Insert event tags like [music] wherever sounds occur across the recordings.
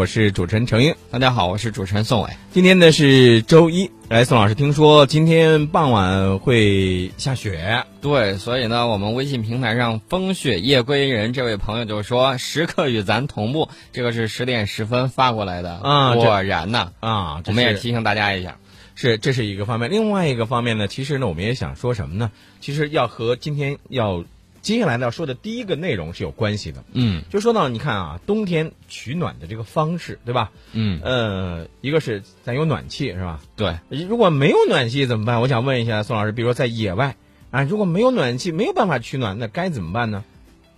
我是主持人程英。大家好，我是主持人宋伟。今天呢是周一，来，宋老师，听说今天傍晚会下雪，对，所以呢，我们微信平台上风雪夜归人这位朋友就说时刻与咱同步，这个是十点十分发过来的啊，果然呢啊，我们也提醒大家一下，是这是一个方面，另外一个方面呢，其实呢，我们也想说什么呢？其实要和今天要。接下来要说的第一个内容是有关系的，嗯，就说到你看啊，冬天取暖的这个方式，对吧？嗯，呃，一个是咱有暖气，是吧？对，如果没有暖气怎么办？我想问一下宋老师，比如说在野外啊，如果没有暖气，没有办法取暖，那该怎么办呢？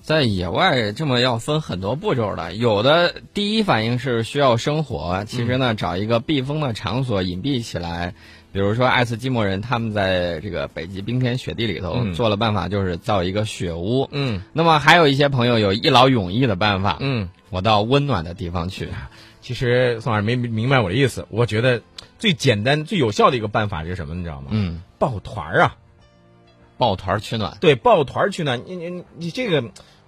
在野外这么要分很多步骤的，有的第一反应是需要生火，其实呢，找一个避风的场所隐蔽起来。比如说，爱斯基摩人他们在这个北极冰天雪地里头做了办法，就是造一个雪屋。嗯，那么还有一些朋友有一劳永逸的办法。嗯，我到温暖的地方去。其实宋老师没明白我的意思。我觉得最简单、最有效的一个办法是什么？你知道吗？嗯，抱团儿啊，抱团取暖。对，抱团取暖。你你你这个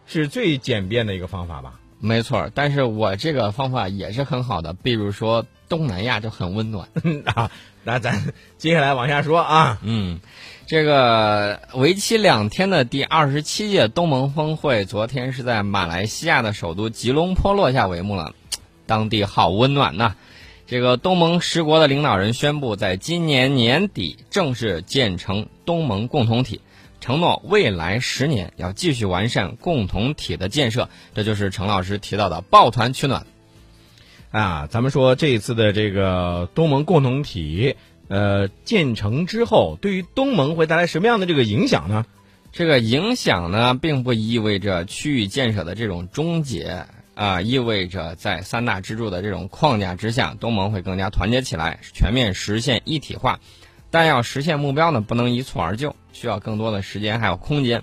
是最简便的一个方法吧？没错，但是我这个方法也是很好的。比如说东南亚就很温暖 [laughs] 啊。那咱接下来往下说啊，嗯，这个为期两天的第二十七届东盟峰会，昨天是在马来西亚的首都吉隆坡落下帷幕了，当地好温暖呐。这个东盟十国的领导人宣布，在今年年底正式建成东盟共同体，承诺未来十年要继续完善共同体的建设。这就是程老师提到的抱团取暖。啊，咱们说这一次的这个东盟共同体，呃，建成之后，对于东盟会带来什么样的这个影响呢？这个影响呢，并不意味着区域建设的这种终结啊，意味着在三大支柱的这种框架之下，东盟会更加团结起来，全面实现一体化。但要实现目标呢，不能一蹴而就，需要更多的时间还有空间。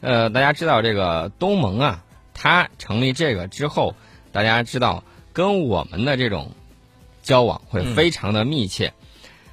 呃，大家知道这个东盟啊，它成立这个之后，大家知道。跟我们的这种交往会非常的密切，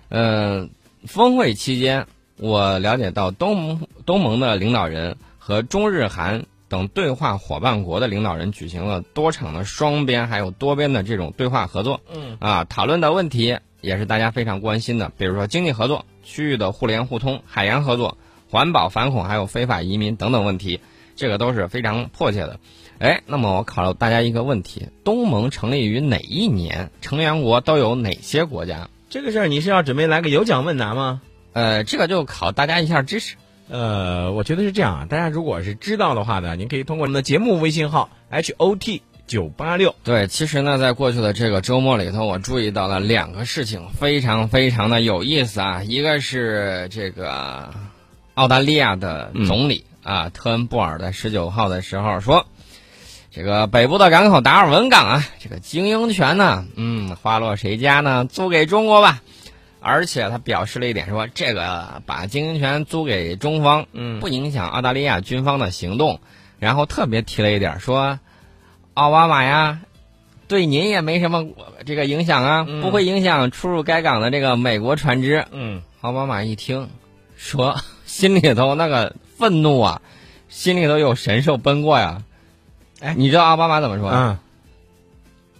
嗯，峰会期间，我了解到东盟东盟的领导人和中日韩等对话伙伴国的领导人举行了多场的双边还有多边的这种对话合作，嗯，啊，讨论的问题也是大家非常关心的，比如说经济合作、区域的互联互通、海洋合作、环保反恐还有非法移民等等问题，这个都是非常迫切的。哎，那么我考了大家一个问题：东盟成立于哪一年？成员国都有哪些国家？这个事儿你是要准备来个有奖问答吗？呃，这个就考大家一下知识。呃，我觉得是这样啊，大家如果是知道的话呢，您可以通过我们的节目微信号 H O T 九八六。对，其实呢，在过去的这个周末里头，我注意到了两个事情，非常非常的有意思啊。一个是这个澳大利亚的总理啊，特恩布尔在十九号的时候说。这个北部的港口达尔文港啊，这个经营权呢，嗯，花落谁家呢？租给中国吧。而且他表示了一点，说这个把经营权租给中方，嗯，不影响澳大利亚军方的行动。然后特别提了一点，说奥巴马呀，对您也没什么这个影响啊，不会影响出入该港的这个美国船只。嗯，奥巴马一听，说 [laughs] 心里头那个愤怒啊，心里头有神兽奔过呀。哎，你知道奥巴马怎么说？嗯，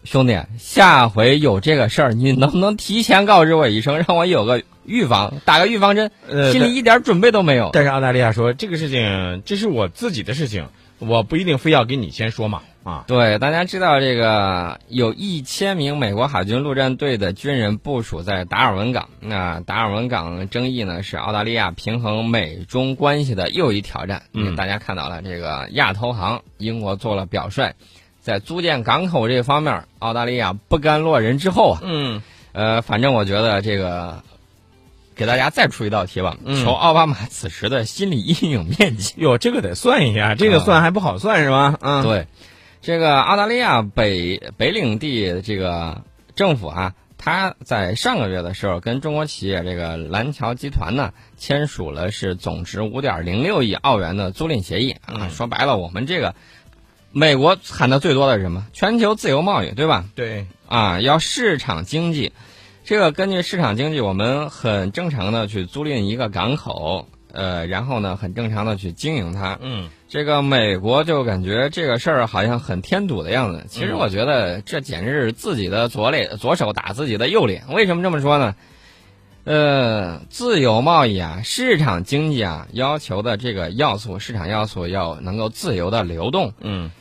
兄弟，下回有这个事儿，你能不能提前告知我一声，让我有个预防，打个预防针？呃，心里一点准备都没有。但是澳大利亚说，这个事情这是我自己的事情，我不一定非要跟你先说嘛。啊，对，大家知道这个有一千名美国海军陆战队的军人部署在达尔文港。那达尔文港争议呢，是澳大利亚平衡美中关系的又一挑战。嗯，大家看到了这个亚投行英国做了表率，在租建港口这方面，澳大利亚不甘落人之后啊。嗯，呃，反正我觉得这个。给大家再出一道题吧，求奥巴马此时的心理阴影面积。哟，这个得算一下，这个算还不好算是吧？嗯，对。这个澳大利亚北北领地这个政府啊，他在上个月的时候跟中国企业这个蓝桥集团呢签署了是总值五点零六亿澳元的租赁协议啊。说白了，我们这个美国喊的最多的是什么？全球自由贸易，对吧？对。啊，要市场经济。这个根据市场经济，我们很正常的去租赁一个港口，呃，然后呢，很正常的去经营它。嗯。这个美国就感觉这个事儿好像很添堵的样子。其实我觉得这简直是自己的左脸左手打自己的右脸。为什么这么说呢？呃，自由贸易啊，市场经济啊，要求的这个要素，市场要素要能够自由的流动。嗯，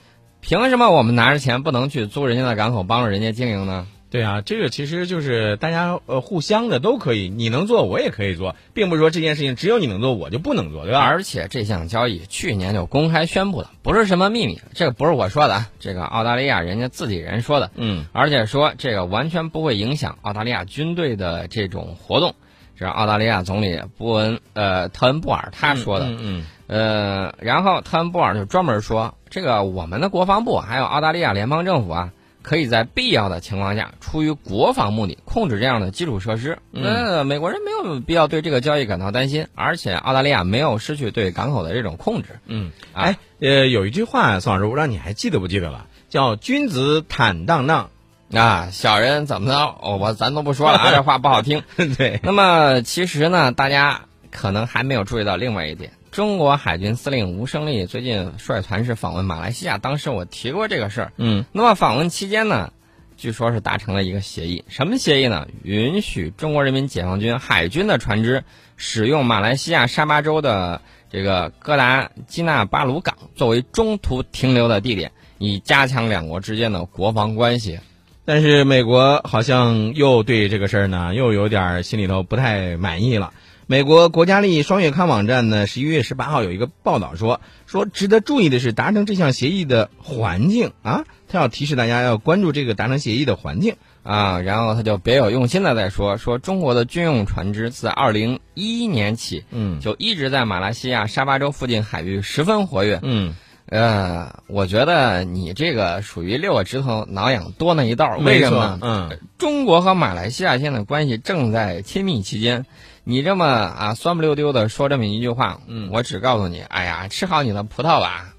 凭什么我们拿着钱不能去租人家的港口，帮助人家经营呢？对啊，这个其实就是大家呃互相的都可以，你能做我也可以做，并不是说这件事情只有你能做，我就不能做，对吧？而且这项交易去年就公开宣布了，不是什么秘密，这个不是我说的啊，这个澳大利亚人家自己人说的，嗯，而且说这个完全不会影响澳大利亚军队的这种活动，这是澳大利亚总理布恩呃特恩布尔他说的，嗯嗯呃，然后特恩布尔就专门说，这个我们的国防部还有澳大利亚联邦政府啊。可以在必要的情况下，出于国防目的控制这样的基础设施。那美国人没有必要对这个交易感到担心，而且澳大利亚没有失去对港口的这种控制。嗯，哎，呃，有一句话，宋老师，我不知道你还记得不记得了，叫“君子坦荡荡”，啊，小人怎么着？哦，我咱都不说了啊，这话不好听。[laughs] 对。那么其实呢，大家可能还没有注意到另外一点。中国海军司令吴胜利最近率团是访问马来西亚，当时我提过这个事儿。嗯，那么访问期间呢，据说是达成了一个协议，什么协议呢？允许中国人民解放军海军的船只使用马来西亚沙巴州的这个哥达基纳巴鲁港作为中途停留的地点，以加强两国之间的国防关系。但是美国好像又对这个事儿呢，又有点心里头不太满意了。美国国家利益双月刊网站呢，十一月十八号有一个报道说，说值得注意的是达成这项协议的环境啊，他要提示大家要关注这个达成协议的环境啊，然后他就别有用心的在说，说中国的军用船只自二零一一年起，嗯，就一直在马来西亚沙巴州附近海域十分活跃，嗯，呃，我觉得你这个属于六个指头挠痒多那一道，为什么？嗯，中国和马来西亚现在关系正在亲密期间。你这么啊酸不溜丢的说这么一句话，嗯，我只告诉你，哎呀，吃好你的葡萄吧，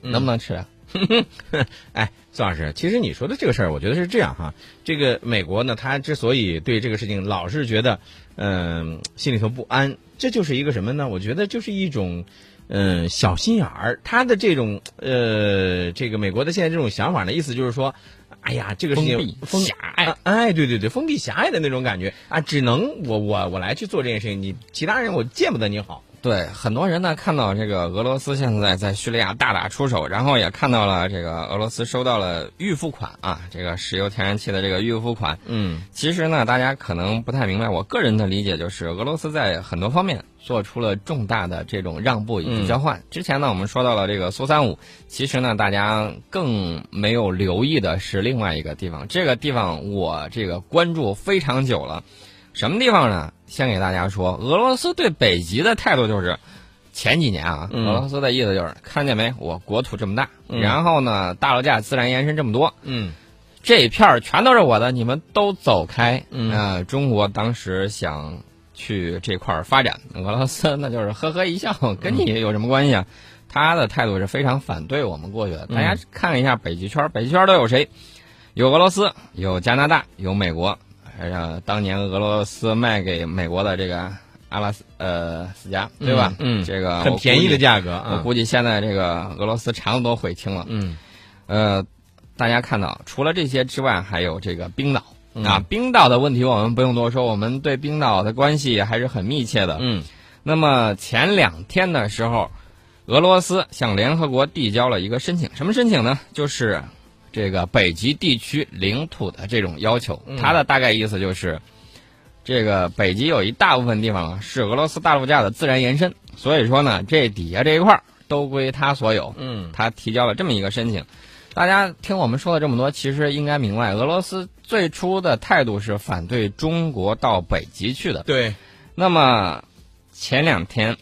能不能吃？[laughs] 哎，孙老师，其实你说的这个事儿，我觉得是这样哈。这个美国呢，他之所以对这个事情老是觉得，嗯，心里头不安，这就是一个什么呢？我觉得就是一种，嗯，小心眼儿。他的这种，呃，这个美国的现在这种想法呢，意思就是说。哎呀，这个事情封闭狭隘，哎，对对对，封闭狭隘的那种感觉啊，只能我我我来去做这件事情，你其他人我见不得你好。对，很多人呢看到这个俄罗斯现在在叙利亚大打出手，然后也看到了这个俄罗斯收到了预付款啊，这个石油天然气的这个预付款。嗯，其实呢，大家可能不太明白，我个人的理解就是，俄罗斯在很多方面做出了重大的这种让步以及交换。之前呢，我们说到了这个苏三五，其实呢，大家更没有留意的是另外一个地方，这个地方我这个关注非常久了。什么地方呢？先给大家说，俄罗斯对北极的态度就是，前几年啊，俄罗斯的意思就是看见没，我国土这么大，然后呢，大陆架自然延伸这么多，嗯，这一片儿全都是我的，你们都走开。嗯，中国当时想去这块儿发展，俄罗斯那就是呵呵一笑，跟你有什么关系啊？他的态度是非常反对我们过去的。大家看一下北极圈，北极圈都有谁？有俄罗斯，有加拿大，有美国。呃，当年俄罗斯卖给美国的这个阿拉斯呃斯加，对吧？嗯，这个很便宜的价格。我估计现在这个俄罗斯肠子都悔青了。嗯，呃，大家看到，除了这些之外，还有这个冰岛啊。冰岛的问题我们不用多说，我们对冰岛的关系还是很密切的。嗯，那么前两天的时候，俄罗斯向联合国递交了一个申请，什么申请呢？就是。这个北极地区领土的这种要求，它的大概意思就是，这个北极有一大部分地方啊是俄罗斯大陆架的自然延伸，所以说呢，这底下这一块儿都归他所有。嗯，他提交了这么一个申请。大家听我们说了这么多，其实应该明白，俄罗斯最初的态度是反对中国到北极去的。对。那么前两天。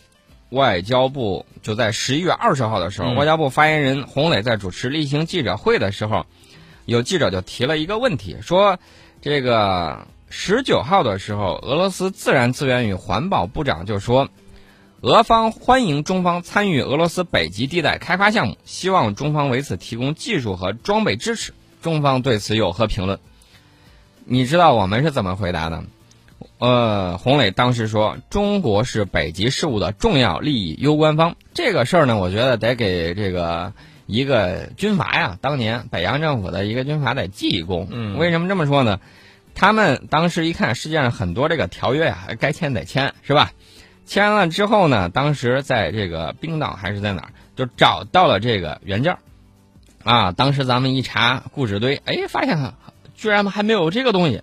外交部就在十一月二十号的时候，外交部发言人洪磊在主持例行记者会的时候，有记者就提了一个问题，说这个十九号的时候，俄罗斯自然资源与环保部长就说，俄方欢迎中方参与俄罗斯北极地带开发项目，希望中方为此提供技术和装备支持。中方对此有何评论？你知道我们是怎么回答的？呃，洪磊当时说，中国是北极事务的重要利益攸关方。这个事儿呢，我觉得得给这个一个军阀呀，当年北洋政府的一个军阀得记一功。嗯为什么这么说呢？他们当时一看世界上很多这个条约呀，该签得签，是吧？签了之后呢，当时在这个冰岛还是在哪儿，就找到了这个原件儿啊。当时咱们一查故纸堆，哎，发现居然还没有这个东西。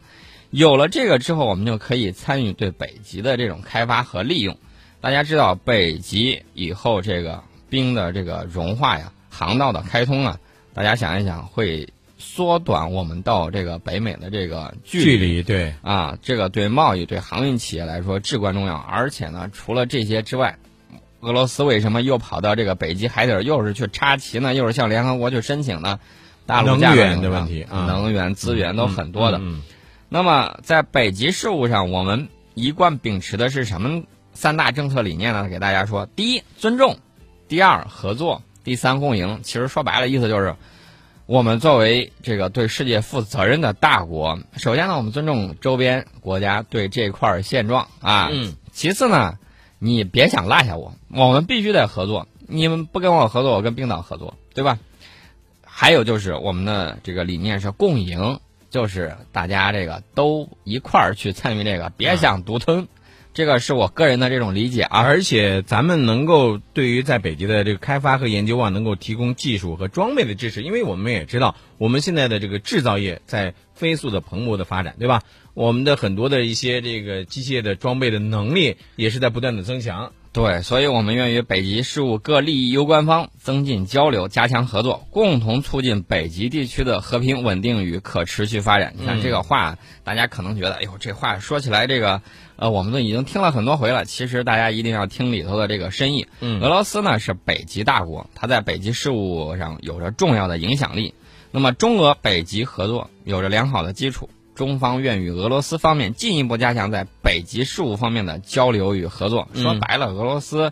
有了这个之后，我们就可以参与对北极的这种开发和利用。大家知道，北极以后这个冰的这个融化呀，航道的开通啊，大家想一想，会缩短我们到这个北美的这个距距离对，啊，这个对贸易、对航运企业来说至关重要。而且呢，除了这些之外，俄罗斯为什么又跑到这个北极海底儿，又是去插旗呢？又是向联合国去申请呢？大陆能源的问题啊能源资源都很多的。嗯那么在北极事务上，我们一贯秉持的是什么三大政策理念呢？给大家说：第一，尊重；第二，合作；第三，共赢。其实说白了，意思就是，我们作为这个对世界负责任的大国，首先呢，我们尊重周边国家对这块儿现状啊。嗯其次呢，你别想落下我，我们必须得合作。你们不跟我合作，我跟冰岛合作，对吧？还有就是我们的这个理念是共赢，就是大家这个都一块儿去参与这个，别想独吞。这个是我个人的这种理解啊。而且咱们能够对于在北极的这个开发和研究啊，能够提供技术和装备的支持，因为我们也知道，我们现在的这个制造业在飞速的蓬勃的发展，对吧？我们的很多的一些这个机械的装备的能力也是在不断的增强。对，所以我们愿与北极事务各利益攸关方增进交流，加强合作，共同促进北极地区的和平稳定与可持续发展。你看嗯这个话，大家可能觉得，哎呦，这话说起来，这个呃，我们都已经听了很多回了。其实大家一定要听里头的这个深意。嗯俄罗斯呢是北极大国，它在北极事务上有着重要的影响力。那么中俄北极合作有着良好的基础，中方愿与俄罗斯方面进一步加强在北极事务方面的交流与合作。嗯说白了，俄罗斯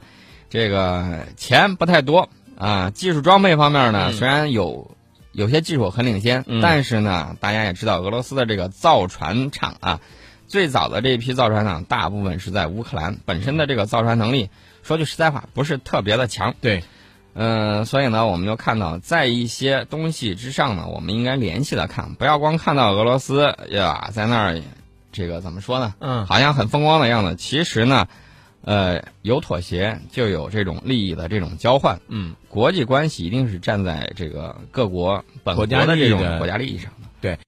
这个钱不太多啊，技术装备方面呢，嗯虽然有有些技术很领先，嗯但是呢，大家也知道俄罗斯的这个造船厂啊，最早的这一批造船厂大部分是在乌克兰，本身的这个造船能力，说句实在话，不是特别的强。对，嗯、所以呢，我们就看到，在一些东西之上呢，我们应该联系的看，不要光看到俄罗斯呀在那儿，这个怎么说呢？嗯好像很风光的样子。其实呢，呃，有妥协就有这种利益的这种交换。嗯，国际关系一定是站在这个各国本国的这种国家利益上。